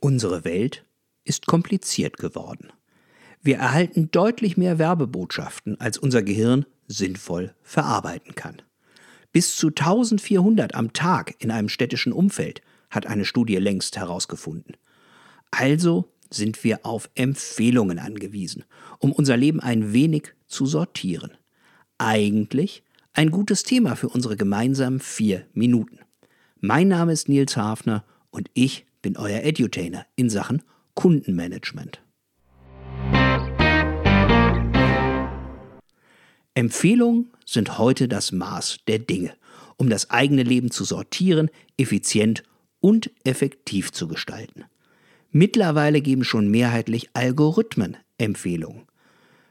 Unsere Welt ist kompliziert geworden. Wir erhalten deutlich mehr Werbebotschaften, als unser Gehirn sinnvoll verarbeiten kann. Bis zu 1400 am Tag in einem städtischen Umfeld hat eine Studie längst herausgefunden. Also sind wir auf Empfehlungen angewiesen, um unser Leben ein wenig zu sortieren. Eigentlich ein gutes Thema für unsere gemeinsamen vier Minuten. Mein Name ist Nils Hafner und ich bin euer Edutainer in Sachen Kundenmanagement. Empfehlungen sind heute das Maß der Dinge, um das eigene Leben zu sortieren, effizient und effektiv zu gestalten. Mittlerweile geben schon mehrheitlich Algorithmen Empfehlungen.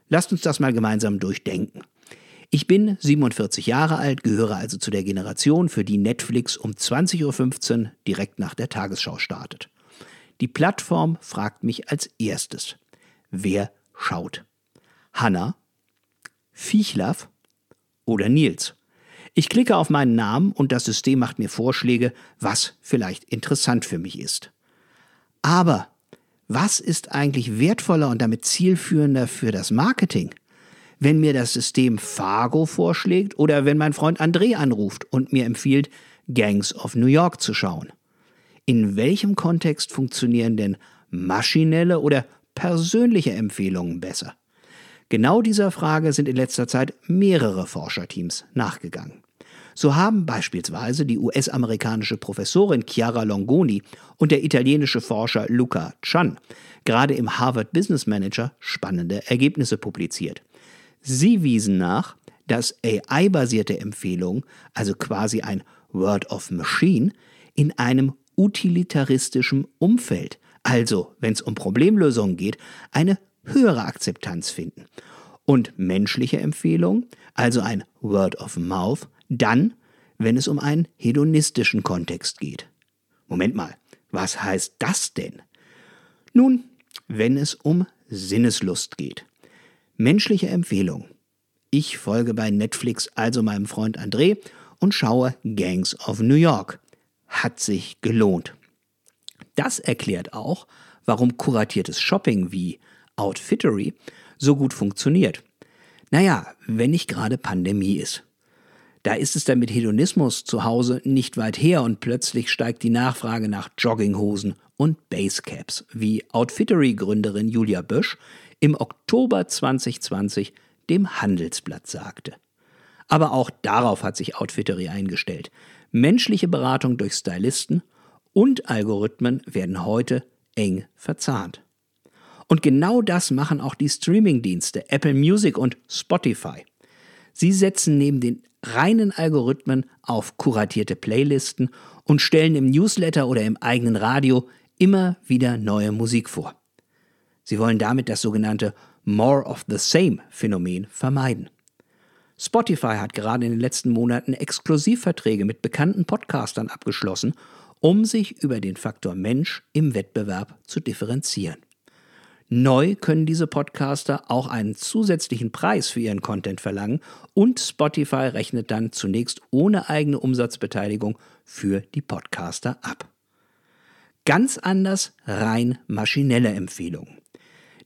Lasst uns das mal gemeinsam durchdenken. Ich bin 47 Jahre alt, gehöre also zu der Generation, für die Netflix um 20.15 Uhr direkt nach der Tagesschau startet. Die Plattform fragt mich als erstes, wer schaut? Hanna Viechlav oder Nils. Ich klicke auf meinen Namen und das System macht mir Vorschläge, was vielleicht interessant für mich ist. Aber was ist eigentlich wertvoller und damit zielführender für das Marketing? Wenn mir das System Fargo vorschlägt oder wenn mein Freund André anruft und mir empfiehlt, Gangs of New York zu schauen. In welchem Kontext funktionieren denn maschinelle oder persönliche Empfehlungen besser? Genau dieser Frage sind in letzter Zeit mehrere Forscherteams nachgegangen. So haben beispielsweise die US-amerikanische Professorin Chiara Longoni und der italienische Forscher Luca Chan gerade im Harvard Business Manager spannende Ergebnisse publiziert. Sie wiesen nach, dass AI-basierte Empfehlungen, also quasi ein Word of Machine, in einem utilitaristischen Umfeld, also wenn es um Problemlösungen geht, eine höhere Akzeptanz finden. Und menschliche Empfehlungen, also ein Word of Mouth, dann, wenn es um einen hedonistischen Kontext geht. Moment mal, was heißt das denn? Nun, wenn es um Sinneslust geht. Menschliche Empfehlung. Ich folge bei Netflix also meinem Freund André und schaue Gangs of New York. Hat sich gelohnt. Das erklärt auch, warum kuratiertes Shopping wie Outfittery so gut funktioniert. Naja, wenn nicht gerade Pandemie ist. Da ist es dann mit Hedonismus zu Hause nicht weit her und plötzlich steigt die Nachfrage nach Jogginghosen und Basecaps, wie Outfittery-Gründerin Julia Bösch im Oktober 2020 dem Handelsblatt sagte. Aber auch darauf hat sich Outfittery eingestellt. Menschliche Beratung durch Stylisten und Algorithmen werden heute eng verzahnt. Und genau das machen auch die Streamingdienste Apple Music und Spotify. Sie setzen neben den reinen Algorithmen auf kuratierte Playlisten und stellen im Newsletter oder im eigenen Radio immer wieder neue Musik vor. Sie wollen damit das sogenannte More of the Same Phänomen vermeiden. Spotify hat gerade in den letzten Monaten Exklusivverträge mit bekannten Podcastern abgeschlossen, um sich über den Faktor Mensch im Wettbewerb zu differenzieren. Neu können diese Podcaster auch einen zusätzlichen Preis für ihren Content verlangen und Spotify rechnet dann zunächst ohne eigene Umsatzbeteiligung für die Podcaster ab. Ganz anders rein maschinelle Empfehlungen.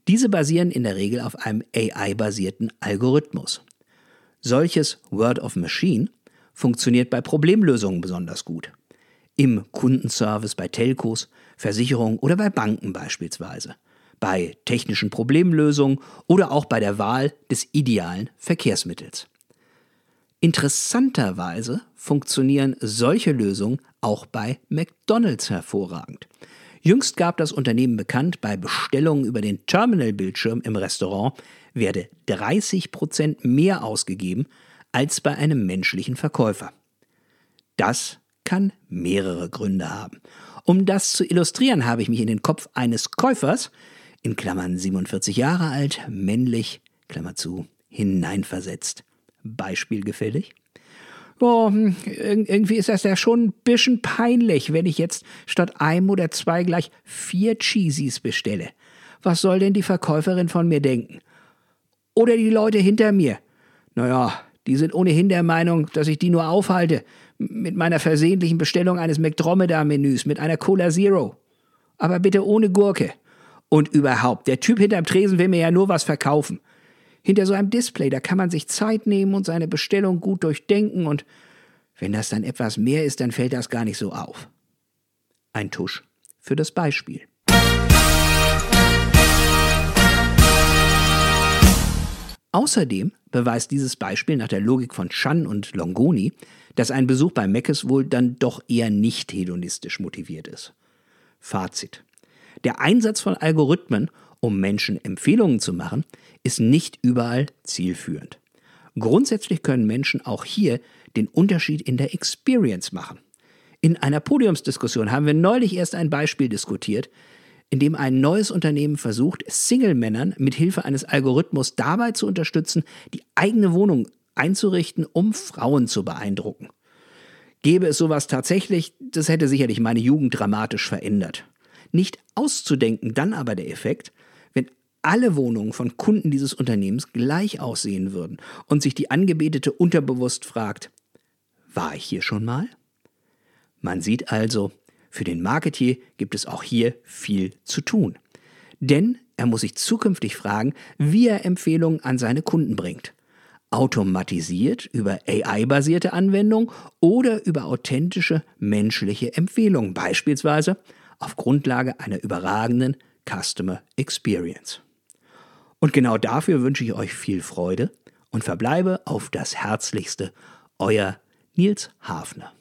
Diese basieren in der Regel auf einem AI-basierten Algorithmus. Solches Word of Machine funktioniert bei Problemlösungen besonders gut. Im Kundenservice bei Telcos, Versicherungen oder bei Banken beispielsweise bei technischen Problemlösungen oder auch bei der Wahl des idealen Verkehrsmittels. Interessanterweise funktionieren solche Lösungen auch bei McDonald's hervorragend. Jüngst gab das Unternehmen bekannt, bei Bestellungen über den Terminalbildschirm im Restaurant werde 30% mehr ausgegeben als bei einem menschlichen Verkäufer. Das kann mehrere Gründe haben. Um das zu illustrieren, habe ich mich in den Kopf eines Käufers in Klammern 47 Jahre alt, männlich, Klammer zu, hineinversetzt. Beispiel gefällig? Oh, hm, irgendwie ist das ja schon ein bisschen peinlich, wenn ich jetzt statt einem oder zwei gleich vier Cheesies bestelle. Was soll denn die Verkäuferin von mir denken? Oder die Leute hinter mir? Naja, die sind ohnehin der Meinung, dass ich die nur aufhalte mit meiner versehentlichen Bestellung eines McDromedar-Menüs mit einer Cola Zero. aber bitte ohne Gurke. Und überhaupt, der Typ hinterm Tresen will mir ja nur was verkaufen. Hinter so einem Display, da kann man sich Zeit nehmen und seine Bestellung gut durchdenken und wenn das dann etwas mehr ist, dann fällt das gar nicht so auf. Ein Tusch für das Beispiel. Außerdem beweist dieses Beispiel nach der Logik von Chan und Longoni, dass ein Besuch bei Meckes wohl dann doch eher nicht hedonistisch motiviert ist. Fazit. Der Einsatz von Algorithmen, um Menschen Empfehlungen zu machen, ist nicht überall zielführend. Grundsätzlich können Menschen auch hier den Unterschied in der Experience machen. In einer Podiumsdiskussion haben wir neulich erst ein Beispiel diskutiert, in dem ein neues Unternehmen versucht, Single-Männern mit Hilfe eines Algorithmus dabei zu unterstützen, die eigene Wohnung einzurichten, um Frauen zu beeindrucken. Gäbe es sowas tatsächlich, das hätte sicherlich meine Jugend dramatisch verändert. Nicht auszudenken dann aber der Effekt, wenn alle Wohnungen von Kunden dieses Unternehmens gleich aussehen würden und sich die Angebetete unterbewusst fragt, war ich hier schon mal? Man sieht also, für den Marketier gibt es auch hier viel zu tun. Denn er muss sich zukünftig fragen, wie er Empfehlungen an seine Kunden bringt. Automatisiert über AI-basierte Anwendungen oder über authentische menschliche Empfehlungen, beispielsweise auf Grundlage einer überragenden Customer Experience. Und genau dafür wünsche ich euch viel Freude und verbleibe auf das Herzlichste, euer Nils Hafner.